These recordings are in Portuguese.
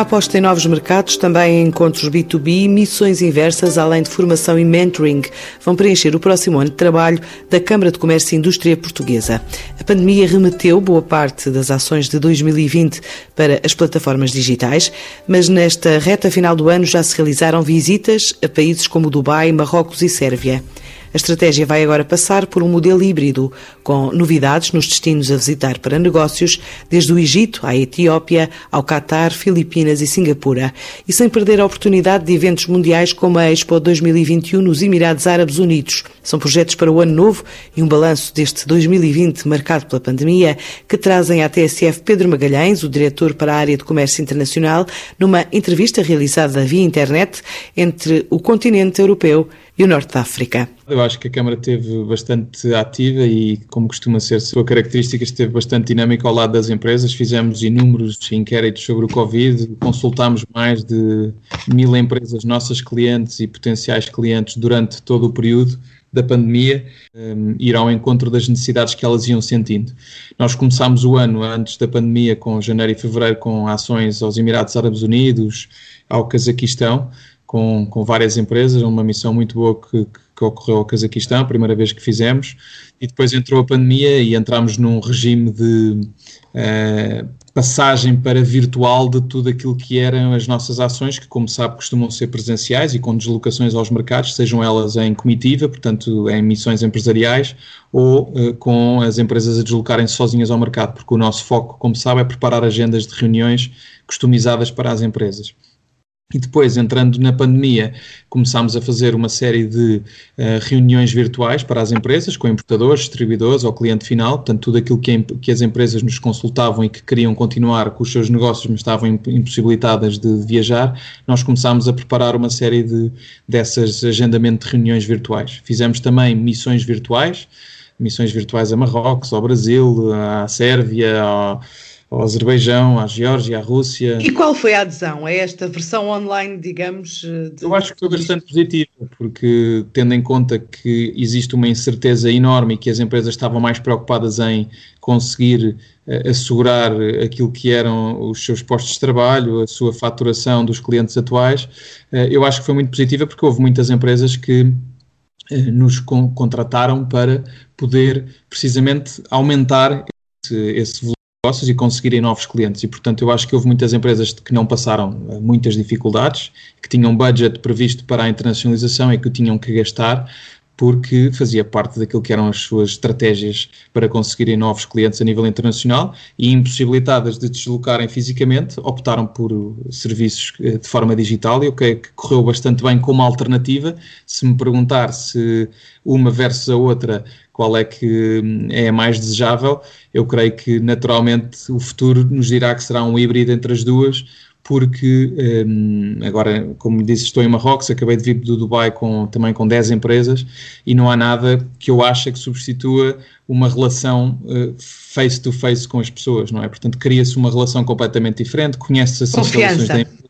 A aposta em novos mercados, também em encontros B2B, missões inversas, além de formação e mentoring, vão preencher o próximo ano de trabalho da Câmara de Comércio e Indústria Portuguesa. A pandemia remeteu boa parte das ações de 2020 para as plataformas digitais, mas nesta reta final do ano já se realizaram visitas a países como Dubai, Marrocos e Sérvia. A estratégia vai agora passar por um modelo híbrido, com novidades nos destinos a visitar para negócios, desde o Egito à Etiópia, ao Catar, Filipinas e Singapura, e sem perder a oportunidade de eventos mundiais como a Expo 2021 nos Emirados Árabes Unidos. São projetos para o ano novo e um balanço deste 2020 marcado pela pandemia que trazem à TSF Pedro Magalhães, o diretor para a área de comércio internacional, numa entrevista realizada via internet entre o continente europeu e o Norte da África. Eu acho que a Câmara esteve bastante ativa e, como costuma ser sua característica, esteve bastante dinâmica ao lado das empresas. Fizemos inúmeros inquéritos sobre o Covid, consultámos mais de mil empresas, nossas clientes e potenciais clientes, durante todo o período da pandemia, um, ir ao encontro das necessidades que elas iam sentindo. Nós começámos o ano, antes da pandemia, com janeiro e fevereiro, com ações aos Emirados Árabes Unidos, ao Cazaquistão, com, com várias empresas, uma missão muito boa que, que ocorreu ao Cazaquistão, a primeira vez que fizemos, e depois entrou a pandemia e entramos num regime de uh, passagem para virtual de tudo aquilo que eram as nossas ações, que, como sabe, costumam ser presenciais e com deslocações aos mercados, sejam elas em comitiva, portanto, em missões empresariais, ou uh, com as empresas a deslocarem-se sozinhas ao mercado, porque o nosso foco, como sabe, é preparar agendas de reuniões customizadas para as empresas. E depois, entrando na pandemia, começámos a fazer uma série de uh, reuniões virtuais para as empresas, com importadores, distribuidores ou cliente final, portanto, tudo aquilo que, que, as empresas nos consultavam e que queriam continuar com os seus negócios, mas estavam impossibilitadas de viajar, nós começámos a preparar uma série de, dessas agendamento de reuniões virtuais. Fizemos também missões virtuais, missões virtuais a Marrocos, ao Brasil, à Sérvia, ao ao Azerbaijão, à Geórgia, à Rússia. E qual foi a adesão a esta versão online, digamos? De... Eu acho que foi bastante positiva, porque tendo em conta que existe uma incerteza enorme e que as empresas estavam mais preocupadas em conseguir uh, assegurar aquilo que eram os seus postos de trabalho, a sua faturação dos clientes atuais, uh, eu acho que foi muito positiva porque houve muitas empresas que nos con contrataram para poder precisamente aumentar esse, esse volume negócios e conseguirem novos clientes. E, portanto, eu acho que houve muitas empresas que não passaram eh, muitas dificuldades, que tinham budget previsto para a internacionalização e que o tinham que gastar, porque fazia parte daquilo que eram as suas estratégias para conseguirem novos clientes a nível internacional e impossibilitadas de deslocarem fisicamente, optaram por serviços eh, de forma digital e o que correu bastante bem como alternativa. Se me perguntar se uma versus a outra qual é que hum, é mais desejável, eu creio que naturalmente o futuro nos dirá que será um híbrido entre as duas, porque um, agora, como disse, estou em Marrocos, acabei de vir do Dubai com, também com 10 empresas e não há nada que eu ache que substitua uma relação uh, face to face com as pessoas, não é? Portanto, cria-se uma relação completamente diferente, conhece-se as instalações da empresa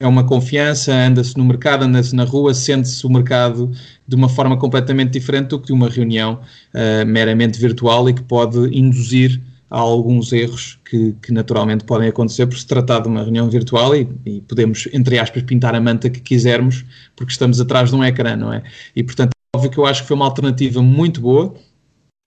é uma confiança, anda-se no mercado, anda-se na rua, sente-se o mercado de uma forma completamente diferente do que de uma reunião uh, meramente virtual e que pode induzir a alguns erros que, que, naturalmente podem acontecer por se tratar de uma reunião virtual e, e, podemos, entre aspas, pintar a manta que quisermos porque estamos atrás de um ecrã, não é? E portanto, é óbvio que eu acho que foi uma alternativa muito boa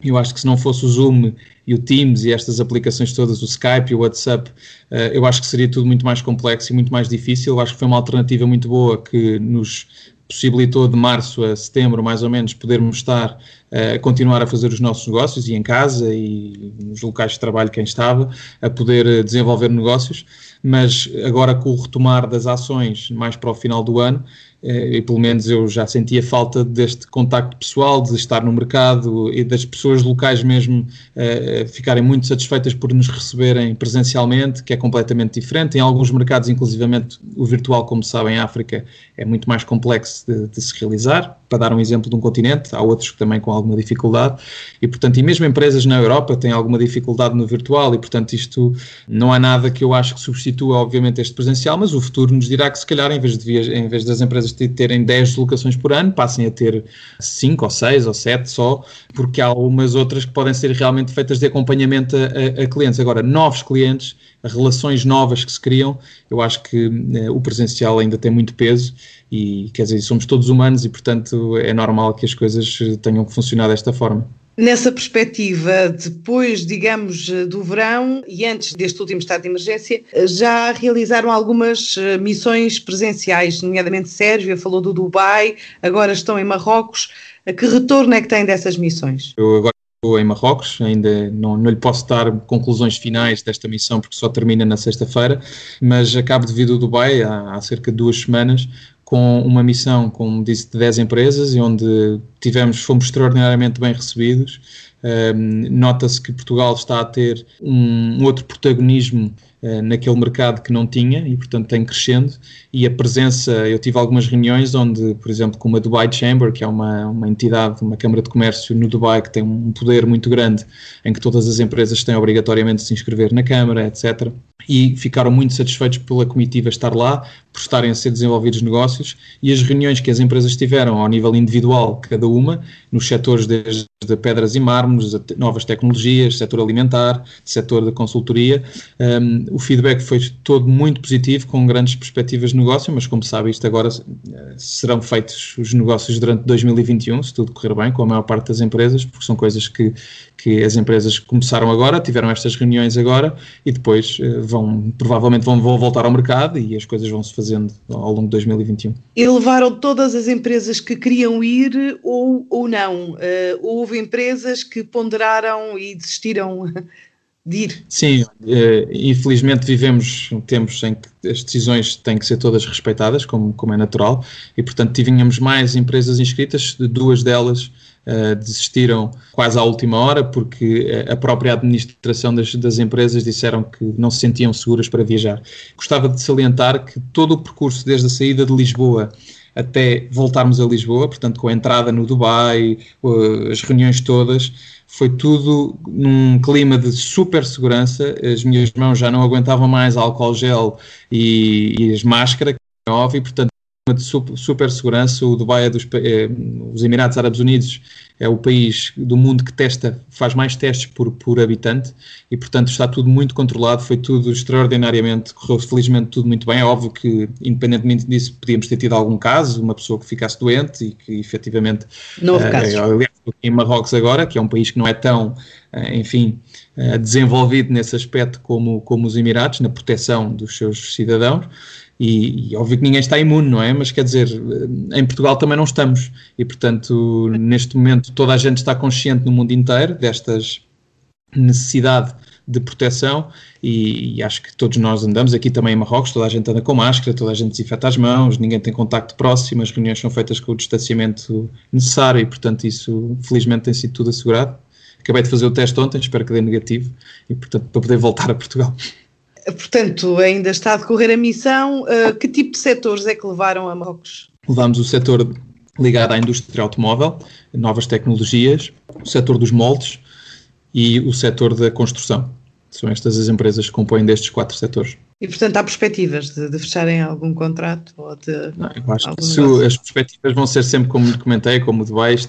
eu acho que se não fosse o Zoom e o Teams e estas aplicações todas, o Skype e o WhatsApp, eh, eu acho que seria tudo muito mais complexo e muito mais difícil. Eu acho que foi uma alternativa muito boa que nos possibilitou de março a setembro, mais ou menos, podermos estar a continuar a fazer os nossos negócios e em casa e nos locais de trabalho quem estava, a poder desenvolver negócios, mas agora com o retomar das ações mais para o final do ano, eh, e pelo menos eu já sentia falta deste contacto pessoal, de estar no mercado e das pessoas locais mesmo uh, ficarem muito satisfeitas por nos receberem presencialmente, que é completamente diferente. Em alguns mercados, inclusivamente, o virtual, como sabem, em África é muito mais complexo de, de, se realizar. Para dar um exemplo de um continente, há outros que também com alguma dificuldade. E, portanto, e mesmo empresas na Europa têm alguma dificuldade no virtual e, portanto, isto não há nada que eu acho que substitua, obviamente, este presencial, mas o futuro nos dirá que, se calhar, em vez, de, em vez das empresas de terem 10 deslocações por ano passem a ter 5 ou 6 ou 7 só, porque há algumas outras que podem ser realmente feitas de acompanhamento a, a, a clientes. Agora, novos clientes, relações novas que se criam, eu acho que eh, o presencial ainda tem muito peso e, quer dizer, somos todos humanos e, portanto, é normal que as coisas tenham que funcionar desta forma. Nessa perspectiva, depois, digamos, do verão e antes deste último estado de emergência, já realizaram algumas eh, missões presenciais, nomeadamente Sérvia, falou do Dubai, agora estão em Marrocos. Que retorno é que têm dessas missões? Eu agora estou em Marrocos, ainda não, não lhe posso dar conclusões finais desta missão porque só termina na sexta-feira, mas acabo de vir do Dubai há, há cerca de duas semanas com uma missão, como disse, de 10 empresas e onde tivemos, fomos extraordinariamente bem recebidos. Nota-se que Portugal está a ter um, outro protagonismo uh, naquele mercado que não tinha e, portanto, tem crescendo. E a presença, eu tive algumas reuniões onde, por exemplo, com uma Dubai Chamber, que é uma, uma entidade, uma Câmara de Comércio no Dubai que tem um poder muito grande, em que todas as empresas têm obrigatoriamente de se inscrever na Câmara, etc. E ficaram muito satisfeitos pela comitiva estar lá, por estarem a ser desenvolvidos negócios e as reuniões que as empresas tiveram ao nível individual, cada uma, nos setores desde pedras e novas tecnologias, setor alimentar, setor da consultoria, um, o feedback foi todo muito positivo, com grandes perspectivas de negócio, mas como sabe, isto agora eh, serão feitos os negócios durante 2021, se tudo correr bem, com a maior parte das empresas, porque são coisas que, que as empresas começaram agora, tiveram estas reuniões agora e depois uh, vão, provavelmente vão, vão voltar ao mercado e as coisas vão se fazendo ao longo de 2021. E levaram todas as empresas que queriam ir ou, ou não? Uh, houve empresas que ponderaram e desistiram de ir? Sim, uh, infelizmente vivemos tempos em que as decisões têm que ser todas respeitadas, como, como é natural, e portanto tínhamos mais empresas inscritas, duas delas uh, desistiram quase à última hora, porque eh, a própria administração das, das empresas disseram que não se sentiam seguras para viajar. Gostava de salientar que todo o percurso desde a saída de Lisboa até voltarmos a Lisboa, portanto, com a entrada no Dubai, as reuniões todas, foi tudo num clima de super segurança. As minhas mãos já não aguentavam mais álcool gel e, e as máscaras, é óbvio, e portanto, de super segurança. O Dubai é dos é, os Emirados Árabes Unidos é o país do mundo que testa, faz mais testes por, por habitante e, portanto, está tudo muito controlado. Foi tudo extraordinariamente, correu felizmente tudo muito bem. É óbvio que, independentemente disso, podíamos ter tido algum caso, uma pessoa que ficasse doente e que efetivamente. Não houve uh, casos. Aliás, em Marrocos agora, que é um país que não é tão, uh, enfim, uh, desenvolvido nesse aspecto como, como os Emirados, na proteção dos seus cidadãos. E, e, óbvio que ninguém está imune, não é? Mas quer dizer, em Portugal também não estamos. E, portanto, neste momento toda a gente está consciente no mundo inteiro destas necessidade de proteção e, e, acho que todos nós andamos aqui também em Marrocos, toda a gente anda com máscara, toda a gente desinfeta as mãos, ninguém tem contacto próximo, as reuniões são feitas com o distanciamento necessário e portanto isso felizmente tem sido tudo assegurado. Acabei de fazer o teste ontem, espero que dê negativo e portanto para poder voltar a Portugal. Portanto, ainda está a decorrer a missão. Uh, que tipo de setores é que levaram a Marrocos? Levamos o setor ligado à indústria automóvel, novas tecnologias, o setor dos moldes e o setor da construção. São estas as empresas que compõem destes quatro setores. E, portanto, há perspectivas de, de fecharem algum contrato? Ou de não, eu acho que as perspectivas vão ser sempre, como comentei, como de baixo,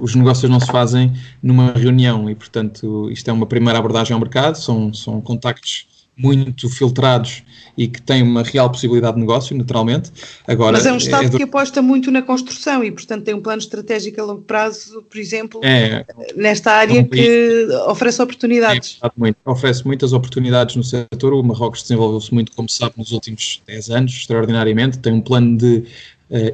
os negócios não se fazem numa reunião e, portanto, isto é uma primeira abordagem ao mercado, são, são contactos muito filtrados e que têm uma real possibilidade de negócio, naturalmente. Agora, Mas é um Estado é do... que aposta muito na construção e, portanto, tem um plano estratégico a longo prazo, por exemplo, é, nesta área é um que oferece oportunidades. É, muito. Oferece muitas oportunidades no setor. O Marrocos desenvolveu-se muito, como se sabe, nos últimos 10 anos, extraordinariamente. Tem um plano de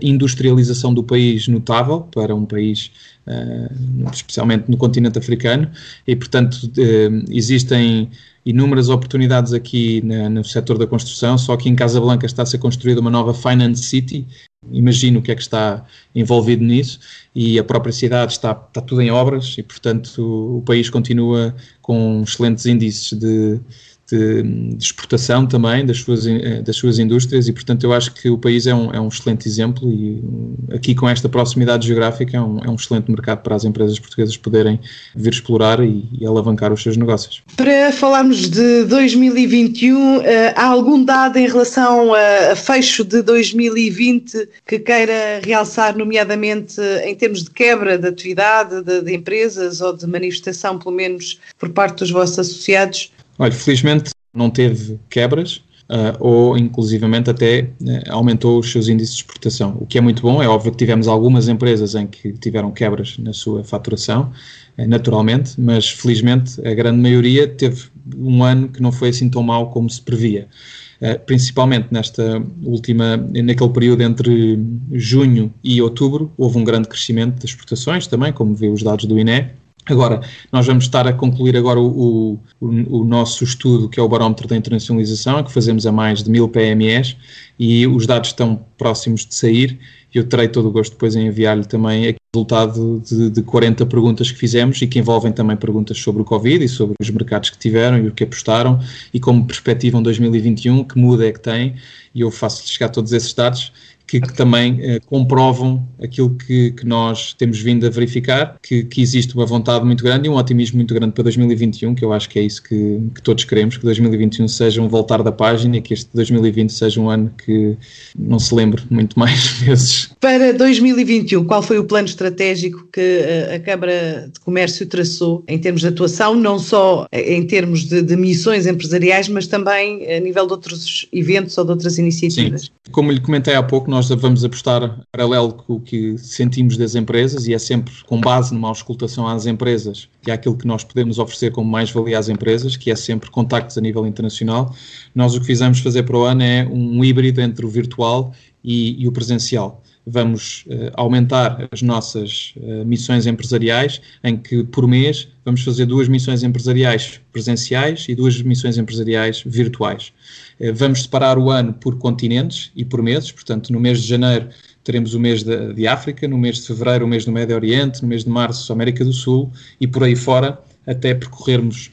industrialização do país notável para um país Uh, especialmente no continente africano, e portanto uh, existem inúmeras oportunidades aqui no setor da construção, só que em Casablanca está a ser construída uma nova Finance City, imagino o que é que está envolvido nisso, e a própria cidade está, está tudo em obras e, portanto, o, o país continua com excelentes índices de, de, de, exportação também das suas, eh, das suas indústrias e, portanto, eu acho que o país é um, é um excelente exemplo e aqui com esta proximidade geográfica é um, é um excelente mercado para as empresas portuguesas poderem vir explorar e, e alavancar os seus negócios. Para falarmos de 2021, eh, há algum dado em relação a fecho de 2020 que queira realçar, nomeadamente em termos de quebra de atividade de, de empresas ou de manifestação, pelo menos por parte dos vossos associados? Olha, felizmente não teve quebras, Uh, ou inclusivamente até uh, aumentou os seus índices de exportação, o que é muito bom. É óbvio que tivemos algumas empresas em que tiveram quebras na sua faturação, uh, naturalmente, mas felizmente a grande maioria teve um ano que não foi assim tão mau como se previa. principalmente nesta última, naquele período entre junho e outubro, houve um grande crescimento das exportações também, como vê os dados do INE, Agora, nós vamos estar a concluir agora o, o, o, nosso estudo, que é o barómetro da internacionalização, que fazemos a mais de mil PMEs, e os dados estão próximos de sair. Eu terei todo o gosto depois em enviar-lhe também o resultado de, de 40 perguntas que fizemos e que envolvem também perguntas sobre o Covid e sobre os mercados que tiveram e o que apostaram e como perspectivam 2021, que muda é que tem, e eu faço-lhe chegar todos esses dados que, que também eh, comprovam aquilo que, que, nós temos vindo a verificar, que, que, existe uma vontade muito grande e um otimismo muito grande para 2021, que eu acho que é isso que, todos queremos, que 2021 seja um voltar da página e que este 2020 seja um ano que não se lembre muito mais vezes. Para 2021, qual foi o plano estratégico que eh, a Câmara de Comércio traçou em termos de atuação, não só em termos de, de missões empresariais, mas também a nível de outros eventos ou de outras iniciativas? Sim. Como lhe comentei há pouco, nós nós vamos apostar paralelo com o que sentimos das empresas e é sempre com base numa auscultação às empresas e àquilo que nós podemos oferecer como mais-valia às empresas, que é sempre contactos a nível internacional. Nós o que fizemos fazer para o ano é um híbrido entre o virtual e, e o presencial vamos uh, aumentar as nossas uh, missões empresariais, em que por mês vamos fazer duas missões empresariais presenciais e duas missões empresariais virtuais. Uh, vamos separar o ano por continentes e por meses, portanto, no mês de janeiro teremos o mês de, de África, no mês de fevereiro o mês do Médio Oriente, no mês de março América do Sul e por aí fora, até percorrermos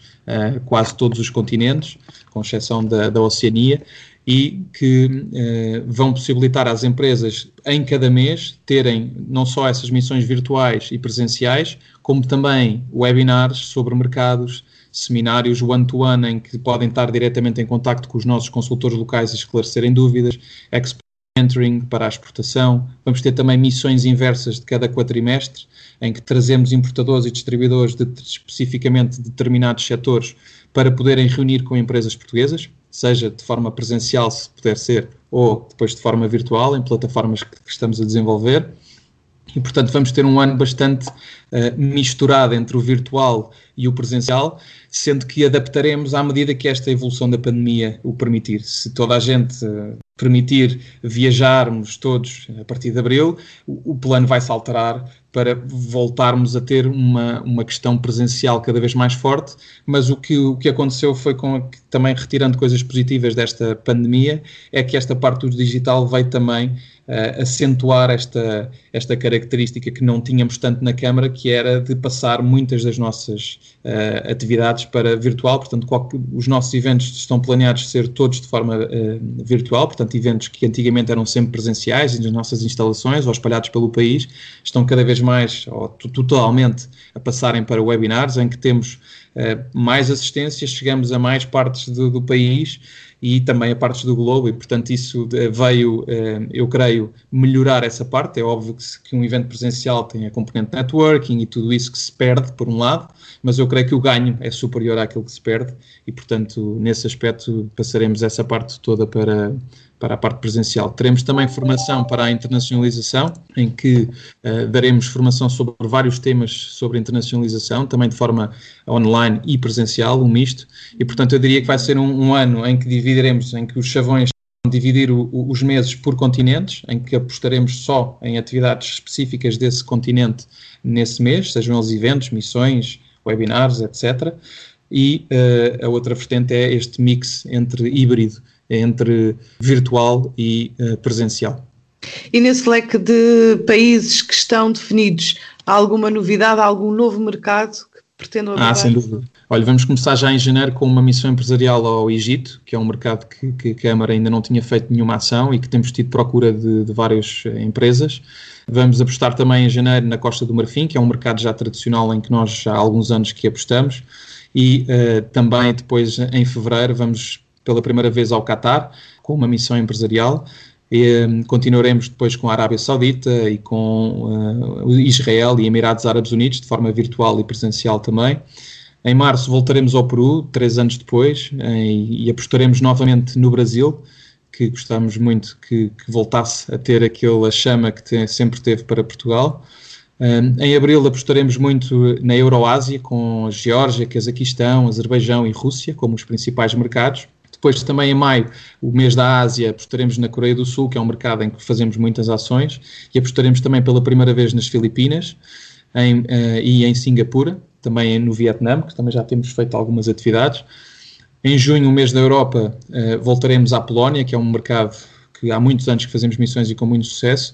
quase todos os continentes, com exceção da, da Oceania, e que eh, vão possibilitar às empresas em cada mês terem não só essas missões virtuais e presenciais, como também webinars sobre mercados, seminários one-to-one -one, em que podem estar diretamente em contacto com os nossos consultores locais e esclarecerem dúvidas, mentoring para a exportação. Vamos ter também missões inversas de cada quatrimestre, em que trazemos importadores e distribuidores de especificamente determinados setores para poderem reunir com empresas portuguesas seja de forma presencial, se puder ser, ou depois de forma virtual, em plataformas que, estamos a desenvolver. E, portanto, vamos ter um ano bastante uh, misturado entre o virtual e o presencial, sendo que adaptaremos à medida que esta evolução da pandemia o permitir. Se toda a gente uh, permitir viajarmos todos a partir de abril, o, o plano vai se alterar para voltarmos a ter uma, uma questão presencial cada vez mais forte, mas o que, o que aconteceu foi com também retirando coisas positivas desta pandemia, é que esta parte do digital veio também uh, acentuar esta, esta característica que não tínhamos tanto na Câmara, que era de passar muitas das nossas uh, atividades para virtual, portanto qualquer, os nossos eventos estão planeados ser todos de forma uh, virtual, portanto eventos que antigamente eram sempre presenciais nas nossas instalações ou espalhados pelo país, estão cada vez mais ou totalmente a passarem para webinars, em que temos mais assistências, chegamos a mais partes do, do país e também a partes do globo, e portanto isso eh, veio, eh, eu creio, melhorar essa parte. É óbvio que, um evento presencial tem a componente networking e tudo isso que se perde, por um lado, mas eu creio que o ganho é superior àquilo que se perde, e portanto, nesse aspecto, passaremos essa parte toda para para a parte presencial. Teremos também formação para a internacionalização, em que uh, daremos formação sobre vários temas sobre internacionalização, também de forma online e presencial, um misto, e portanto eu diria que vai ser um, um ano em que dividiremos, em que os chavões dividir o, os meses por continentes, em que apostaremos só em atividades específicas desse continente nesse mês, sejam eles eventos, missões, webinars, etc. E uh, a outra vertente é este mix entre híbrido entre virtual e uh, presencial. E nesse leque de países que estão definidos, há alguma novidade, algum novo mercado que pretendam abordar? Ah, sem dúvida. Olha, vamos começar já em janeiro com uma missão empresarial ao Egito, que é um mercado que, que a Câmara ainda não tinha feito nenhuma ação e que temos tido procura de, de várias eh, empresas. Vamos apostar também em janeiro na Costa do Marfim, que é um mercado já tradicional em que nós já há alguns anos que apostamos. E uh, também depois, em fevereiro, vamos pela primeira vez ao Catar, com uma missão empresarial. E, um, continuaremos depois com a Arábia Saudita e com uh, Israel e Emirados Árabes Unidos, de forma virtual e presencial também. Em março voltaremos ao Peru, três anos depois, em, e apostaremos novamente no Brasil, que gostamos muito que, que voltasse a ter aquela chama que tem, sempre teve para Portugal. Um, em abril apostaremos muito na Euroásia, com a Geórgia, Cazaquistão, Azerbaijão e Rússia como os principais mercados. Depois, também em maio, o mês da Ásia, apostaremos na Coreia do Sul, que é um mercado em que fazemos muitas ações, e apostaremos também pela primeira vez nas Filipinas em, uh, e em Singapura, também no Vietnã, que também já temos feito algumas atividades. Em junho, o mês da Europa, uh, voltaremos à Polónia, que é um mercado que há muitos anos que fazemos missões e com muito sucesso.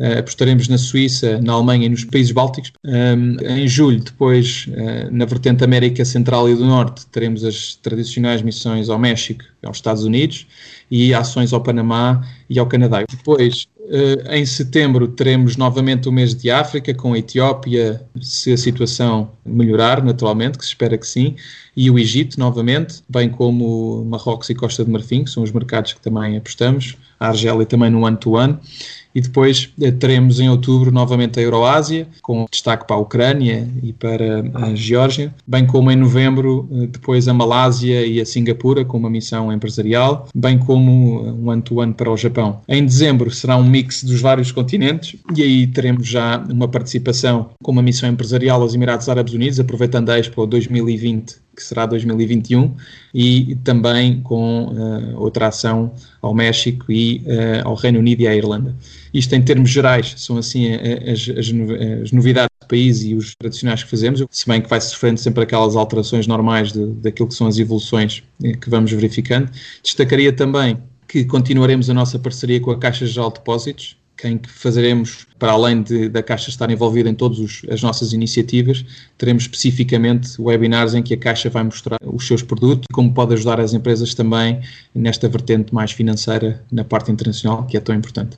Uh, apostaremos na Suíça, na Alemanha e nos países bálticos. Um, em julho, depois, uh, na vertente América Central e do Norte, teremos as tradicionais missões ao México aos Estados Unidos e ações ao Panamá e ao Canadá. Depois, uh, em setembro, teremos novamente o mês de África, com a Etiópia, se a situação melhorar, naturalmente, que se espera que sim, e o Egito, novamente, bem como Marrocos e Costa de Marfim, que são os mercados que também apostamos, a Argélia também no ano-to-ano. -ano e depois eh, teremos em outubro novamente a Euroásia, com destaque para a Ucrânia e para a Geórgia, bem como em novembro eh, depois a Malásia e a Singapura com uma missão empresarial, bem como eh, um ano-to-ano para o Japão. Em dezembro será um mix dos vários continentes e aí teremos já uma participação com uma missão empresarial aos Emirados Árabes Unidos, aproveitando a Expo 2020 que será 2021, e também com uh, outra ação ao México e uh, ao Reino Unido e à Irlanda. Isto em termos gerais são assim as, as, as, novidades do país e os tradicionais que fazemos, se bem que vai sofrendo sempre aquelas alterações normais de, daquilo que são as evoluções eh, que vamos verificando. Destacaria também que continuaremos a nossa parceria com a Caixa Geral de Depósitos, em que fazeremos, para além de, da Caixa estar envolvida em todas as nossas iniciativas, teremos especificamente webinars em que a Caixa vai mostrar os seus produtos e como pode ajudar as empresas também nesta vertente mais financeira na parte internacional, que é tão importante.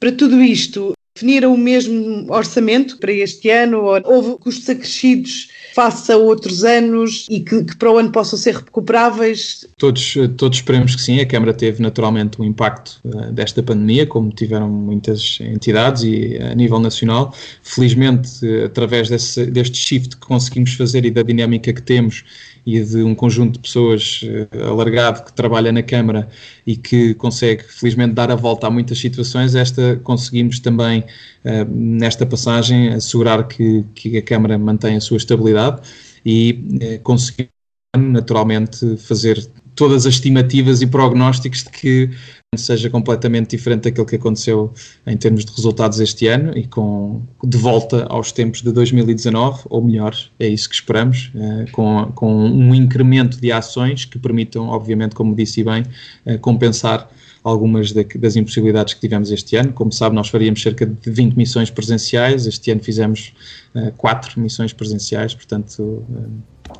Para tudo isto, definiram o mesmo orçamento para este ano? Ou houve custos acrescidos face a outros anos e que, que, para o ano possam ser recuperáveis? Todos, todos esperemos que sim. A Câmara teve naturalmente o um impacto uh, desta pandemia, como tiveram muitas entidades e a nível nacional. Felizmente, uh, através desse, deste shift que conseguimos fazer e da dinâmica que temos e de um conjunto de pessoas uh, alargado que trabalha na Câmara e que consegue, felizmente, dar a volta a muitas situações, esta conseguimos também, uh, nesta passagem, assegurar que, que a Câmara mantém a sua estabilidade e uh, conseguimos, naturalmente, fazer todas as estimativas e prognósticos de que seja completamente diferente daquilo que aconteceu em termos de resultados este ano e com de volta aos tempos de 2019, ou melhor, é isso que esperamos, eh, com, com um incremento de ações que permitam, obviamente, como disse bem, eh, compensar algumas das impossibilidades que tivemos este ano. Como sabe, nós faríamos cerca de 20 missões presenciais, este ano fizemos uh, 4 missões presenciais, portanto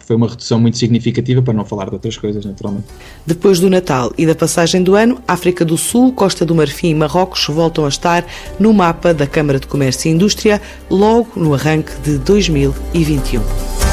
foi uma redução muito significativa, para não falar de outras coisas, naturalmente. Depois do Natal e da passagem do ano, África do Sul, Costa do Marfim e Marrocos voltam a estar no mapa da Câmara de Comércio e Indústria logo no arranque de 2021.